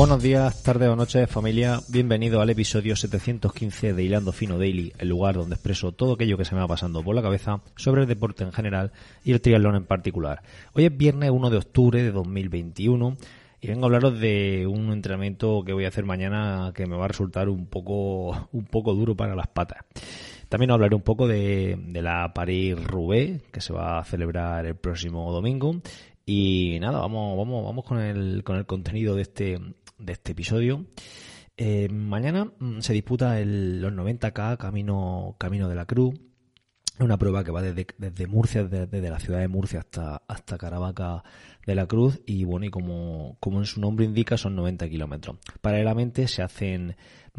Buenos días, tardes o noches, familia. Bienvenido al episodio 715 de Hilando Fino Daily, el lugar donde expreso todo aquello que se me va pasando por la cabeza sobre el deporte en general y el triatlón en particular. Hoy es viernes 1 de octubre de 2021 y vengo a hablaros de un entrenamiento que voy a hacer mañana que me va a resultar un poco, un poco duro para las patas. También hablaré un poco de, de la París-Roubaix, que se va a celebrar el próximo domingo. Y nada, vamos, vamos, vamos con el, con el contenido de este, de este episodio. Eh, mañana mm, se disputa el, los 90K Camino, Camino de la Cruz. Una prueba que va desde, desde Murcia, desde, la ciudad de Murcia hasta, hasta Caravaca de la Cruz. Y bueno, y como, como en su nombre indica, son 90 kilómetros. Paralelamente se hacen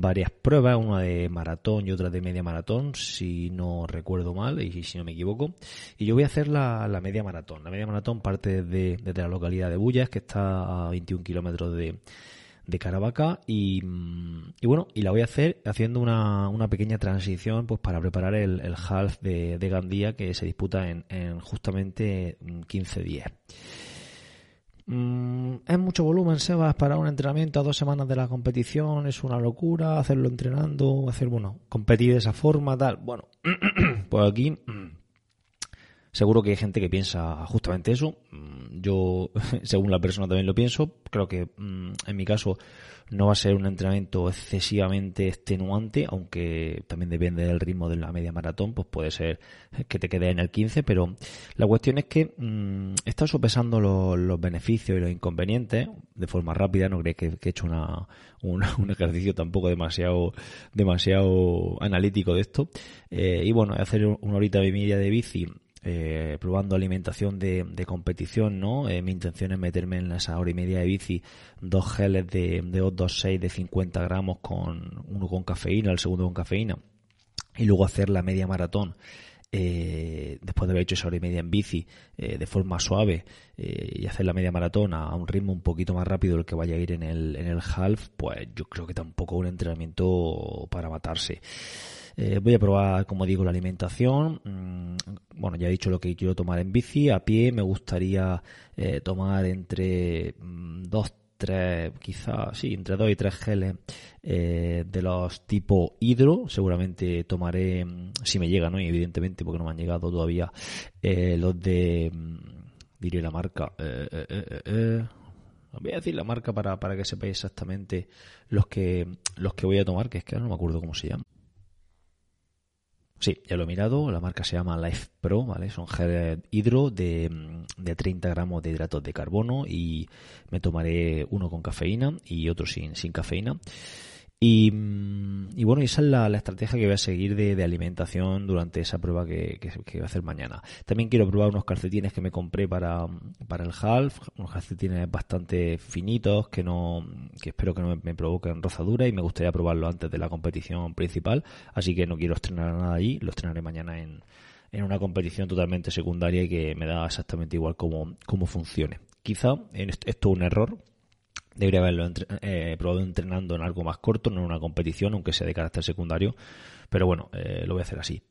varias pruebas, una de maratón y otra de media maratón, si no recuerdo mal y si no me equivoco. Y yo voy a hacer la, la media maratón. La media maratón parte desde, desde la localidad de Bullas, que está a 21 kilómetros de, de Caravaca y, mm, y, bueno, y la voy a hacer haciendo una, una pequeña transición pues para preparar el, el half de, de, Gandía que se disputa en, en justamente 15 días. Mm, es mucho volumen, Sebas, para un entrenamiento a dos semanas de la competición, es una locura hacerlo entrenando, hacer, bueno, competir de esa forma, tal. Bueno, pues aquí seguro que hay gente que piensa justamente eso. Yo, según la persona, también lo pienso. Creo que en mi caso no va a ser un entrenamiento excesivamente extenuante, aunque también depende del ritmo de la media maratón, pues puede ser que te quede en el 15, pero la cuestión es que mmm, sopesando los, beneficios y los inconvenientes de forma rápida, no creéis que, he hecho una, un, un, ejercicio tampoco demasiado, demasiado analítico de esto, eh, y bueno, hacer una horita y media de bici eh, probando alimentación de, de competición, ¿no? Eh, mi intención es meterme en esa hora y media de bici dos geles de, de O26 de 50 gramos con uno con cafeína, el segundo con cafeína, y luego hacer la media maratón. Eh, después de haber hecho esa hora y media en bici eh, de forma suave eh, y hacer la media maratón a, un ritmo un poquito más rápido del que vaya a ir en el, en el half, pues yo creo que tampoco un entrenamiento para matarse. Eh, voy a probar, como digo, la alimentación. Mm, bueno, ya he dicho lo que quiero tomar en bici. A pie me gustaría eh, tomar entre mm, dos, tres, quizás, sí, entre dos y tres geles eh, de los tipo hidro. Seguramente tomaré, mm, si me llega, ¿no? Y evidentemente, porque no me han llegado todavía, los de, diré la marca, voy a decir la marca para, para que sepáis exactamente los que, los que voy a tomar, que es que no me acuerdo cómo se llama. Sí, ya lo he mirado, la marca se llama Life Pro, ¿vale? Son gel hidro de, de 30 gramos de hidratos de carbono y me tomaré uno con cafeína y otro sin, sin cafeína. Y, y, bueno, esa es la, estrategia que voy a seguir de, alimentación durante esa prueba que, que, voy a hacer mañana. También quiero probar unos calcetines que me compré para, para el half, unos calcetines bastante finitos que no, que espero que no me, me provoquen rozadura y me gustaría probarlo antes de la competición principal, así que no quiero estrenar nada allí, lo estrenaré mañana en, en una competición totalmente secundaria y que me da exactamente igual cómo, cómo funcione. Quizá esto es un error, Debería haberlo eh, probado entrenando en algo más corto, no en una competición, aunque sea de carácter secundario. Pero bueno, eh, lo voy a hacer así.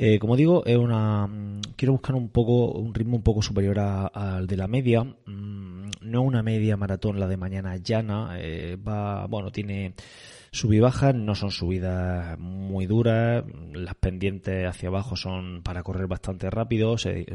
Eh, como digo, es una quiero buscar un poco un ritmo un poco superior al de la media. Mm, no una media maratón, la de mañana llana. Eh, va, bueno, tiene sub no son subidas muy duras, las pendientes hacia abajo son para correr bastante rápido, se,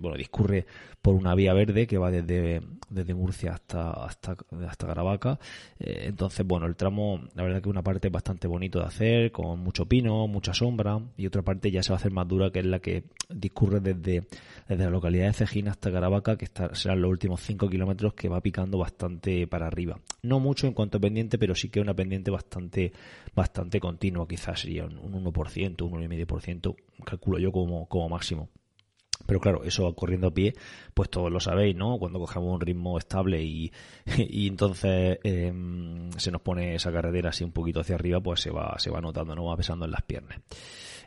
bueno, discurre por una vía verde que va desde, desde Murcia hasta, hasta, hasta Caravaca, eh, entonces bueno, el tramo, la verdad que una parte bastante bonito de hacer, con mucho pino, mucha sombra, y otra parte ya se va a hacer más dura, que es la que discurre desde, desde la localidad de Cejina hasta Caravaca, que está, serán los últimos 5 kilómetros que va picando bastante para arriba. No mucho en cuanto a pendiente, pero sí que una pendiente bastante bastante, bastante continuo, quizás sería un 1%, un 1,5%, calculo yo como, como máximo. Pero claro, eso corriendo a pie, pues todos lo sabéis, ¿no? Cuando cogemos un ritmo estable y, y entonces eh, se nos pone esa carretera así un poquito hacia arriba, pues se va, se va notando, ¿no? Va pesando en las piernas.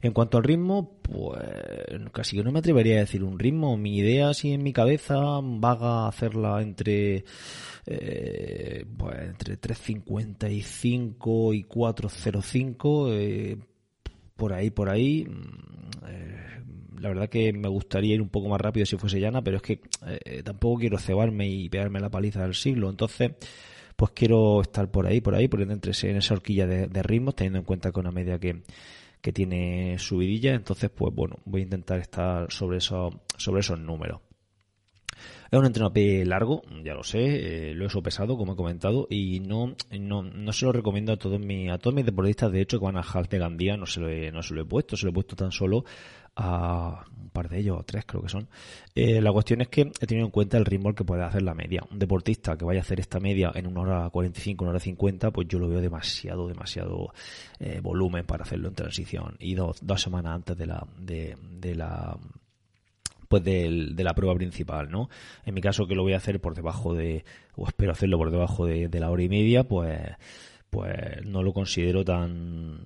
En cuanto al ritmo, pues casi que no me atrevería a decir un ritmo. Mi idea así en mi cabeza vaga hacerla entre eh, pues entre 3.55 y 4.05 eh, por ahí, por ahí. Eh, la verdad que me gustaría ir un poco más rápido si fuese llana, pero es que eh, tampoco quiero cebarme y pegarme la paliza del siglo. Entonces, pues quiero estar por ahí, por ahí, poniendo entre en esa horquilla de, ritmos, teniendo en cuenta que una media que, que tiene subidilla, entonces pues bueno, voy a intentar estar sobre esos, sobre esos números. Es un entreno largo, ya lo sé, eh, lo he sopesado, como he comentado, y no, no, no se lo recomiendo a todos mis, a todos mis deportistas, de hecho, que van al half de Gandía, no se lo he, no se lo he puesto, se lo he puesto tan solo a un par de ellos, o tres creo que son. Eh, la cuestión es que he tenido en cuenta el ritmo que puede hacer la media. Un deportista que vaya a hacer esta media en una hora 45, una hora 50, pues yo lo veo demasiado, demasiado eh, volumen para hacerlo en transición. Y dos, dos semanas antes de la, de, de la pues de la prueba principal, ¿no? En mi caso que lo voy a hacer por debajo de, o espero hacerlo por debajo de, la hora y media, pues, pues no lo considero tan,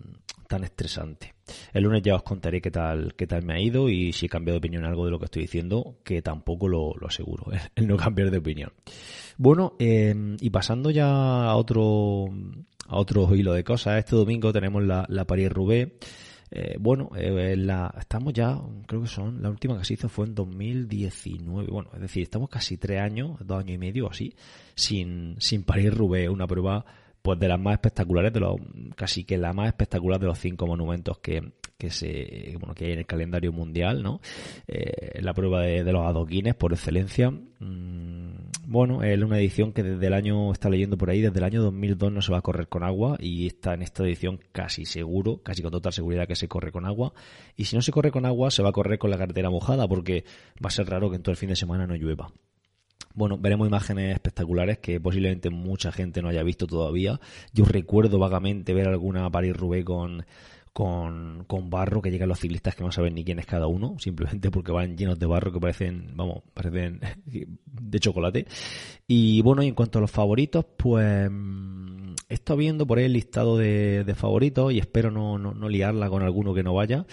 tan estresante. El lunes ya os contaré qué tal, qué tal me ha ido y si he cambiado de opinión algo de lo que estoy diciendo, que tampoco lo, aseguro, el no cambiar de opinión. Bueno, em, y pasando ya a otro, a otro hilo de cosas, este domingo tenemos la, la París-Roubaix eh, bueno, eh, la, estamos ya, creo que son, la última que se hizo fue en 2019. Bueno, es decir, estamos casi tres años, dos años y medio así, sin, sin parir Rubé, una prueba pues de las más espectaculares, de los, casi que la más espectacular de los cinco monumentos que, que se bueno que hay en el calendario mundial no eh, la prueba de, los adoquines por excelencia mm, bueno es una edición que desde el año está leyendo por ahí desde el año 2002 no se va a correr con agua y está en esta edición casi seguro casi con total seguridad que se corre con agua y si no se corre con agua se va a correr con la carretera mojada porque va a ser raro que en todo el fin de semana no llueva bueno, veremos imágenes espectaculares que posiblemente mucha gente no haya visto todavía. Yo recuerdo vagamente ver alguna París-Roubaix con con, con, barro que llegan los ciclistas que no saben ni quién es cada uno, simplemente porque van llenos de barro que parecen, vamos, parecen de chocolate. Y bueno, y en cuanto a los favoritos, pues mm, he estado viendo por ahí el listado de, favoritos y espero no, no, liarla con alguno que no vaya.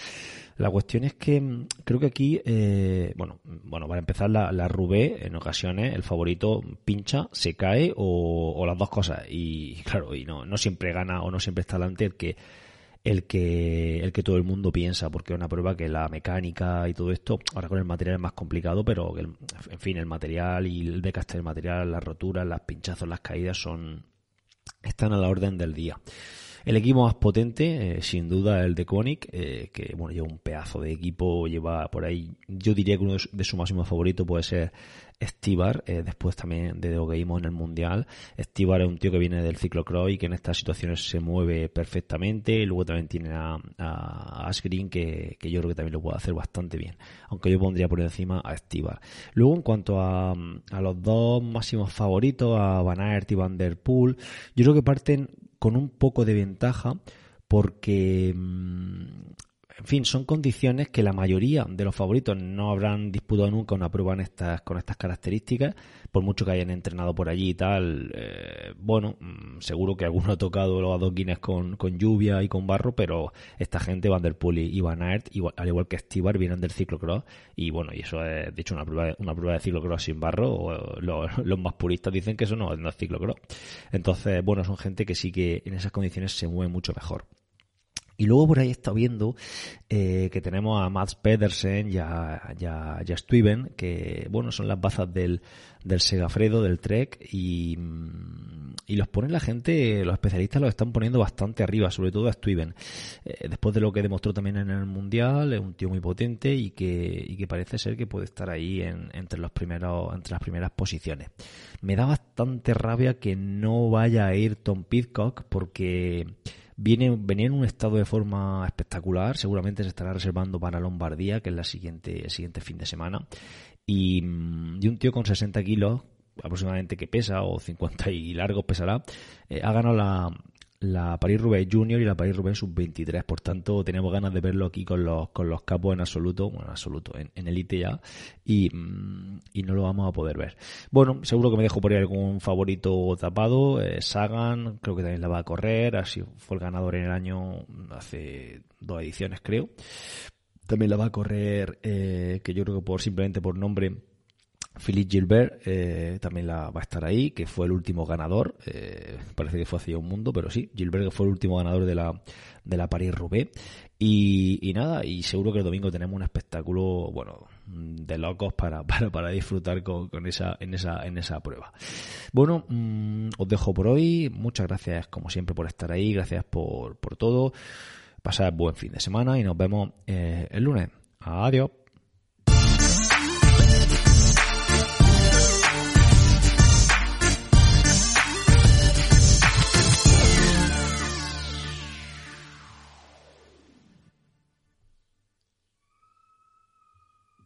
La cuestión es que mm, creo que aquí, eh, bueno, bueno, para empezar la, la Rubé, en ocasiones el favorito pincha, se cae o, o las dos cosas. Y claro, y no, no siempre gana o no siempre está delante el que el que, el que todo el mundo piensa, porque es una prueba que la mecánica y todo esto, ahora con el material es más complicado, pero en fin, el material y el desgaste del material, las roturas, las pinchazos, las caídas son, están a la orden del día. El equipo más potente, eh, sin duda, el de Koenig, eh, que bueno, lleva un pedazo de equipo, lleva por ahí, yo diría que uno de su, máximo favorito puede ser Estibar, eh, después también de lo que vimos en el Mundial. Estibar es un tío que viene del ciclocross y que en estas situaciones se mueve perfectamente. Luego también tiene a, a Asgreen, que, que, yo creo que también lo puede hacer bastante bien. Aunque yo pondría por encima a Estibar. Luego, en cuanto a, a los dos máximos favoritos, a Van Aert y Van Der Poel, yo creo que parten con un poco de ventaja porque mm, en fin, son condiciones que la mayoría de los favoritos no habrán disputado nunca una prueba en estas, con estas características, por mucho que hayan entrenado por allí y tal. Eh, bueno, mm, seguro que alguno ha tocado los adoquines con, con lluvia y con barro, pero esta gente, Van der Poel y Van Aert, igual, al igual que Stibar, vienen del ciclocross y bueno, y eso es de hecho una prueba de, una prueba de ciclocross sin barro. los, más puristas dicen que eso no, no es ciclocross. Entonces, bueno, son gente que sí que en esas condiciones se mueve mucho mejor. Y luego por ahí he estado viendo eh, que tenemos a Mats Pedersen y a, y, Stuyven, que bueno, son las bazas del, del Segafredo, del Trek, y, y, los ponen la gente, los especialistas los están poniendo bastante arriba, sobre todo a Stuyven. Eh, después de lo que demostró también en el Mundial, es un tío muy potente y que, y que parece ser que puede estar ahí en, entre los primeros, entre las primeras posiciones. Me da bastante rabia que no vaya a ir Tom Pitcock porque Viene, venía en un estado de forma espectacular, seguramente se estará reservando para Lombardía, que es la siguiente, el siguiente fin de semana. Y, mm, y un tío con 60 kilos, aproximadamente que pesa, o 50 y largos pesará, eh, ha ganado la, la Paris-Roubaix Junior y la Paris-Roubaix Sub-23. Por tanto, tenemos ganas de verlo aquí con los, con los capos en absoluto, bueno, en absoluto, en, elite ya, y, mm, y, no lo vamos a poder ver. Bueno, seguro que me dejo por ahí algún favorito tapado. Eh, Sagan, creo que también la va a correr, así fue el ganador en el año, hace dos ediciones creo. También la va a correr, eh, que yo creo que por simplemente por nombre Philippe Gilbert eh, también la, va a estar ahí, que fue el último ganador. Eh, parece que fue hace un mundo, pero sí, Gilbert fue el último ganador de la, de la Paris-Roubaix. Y, nada, y seguro que el domingo tenemos un espectáculo, bueno, de locos para, para, para disfrutar con, con, esa, en, esa, en esa prueba. Bueno, mm, os dejo por hoy. Muchas gracias, como siempre, por estar ahí. Gracias por, por todo. Pasad buen fin de semana y nos vemos eh, el lunes. Adiós.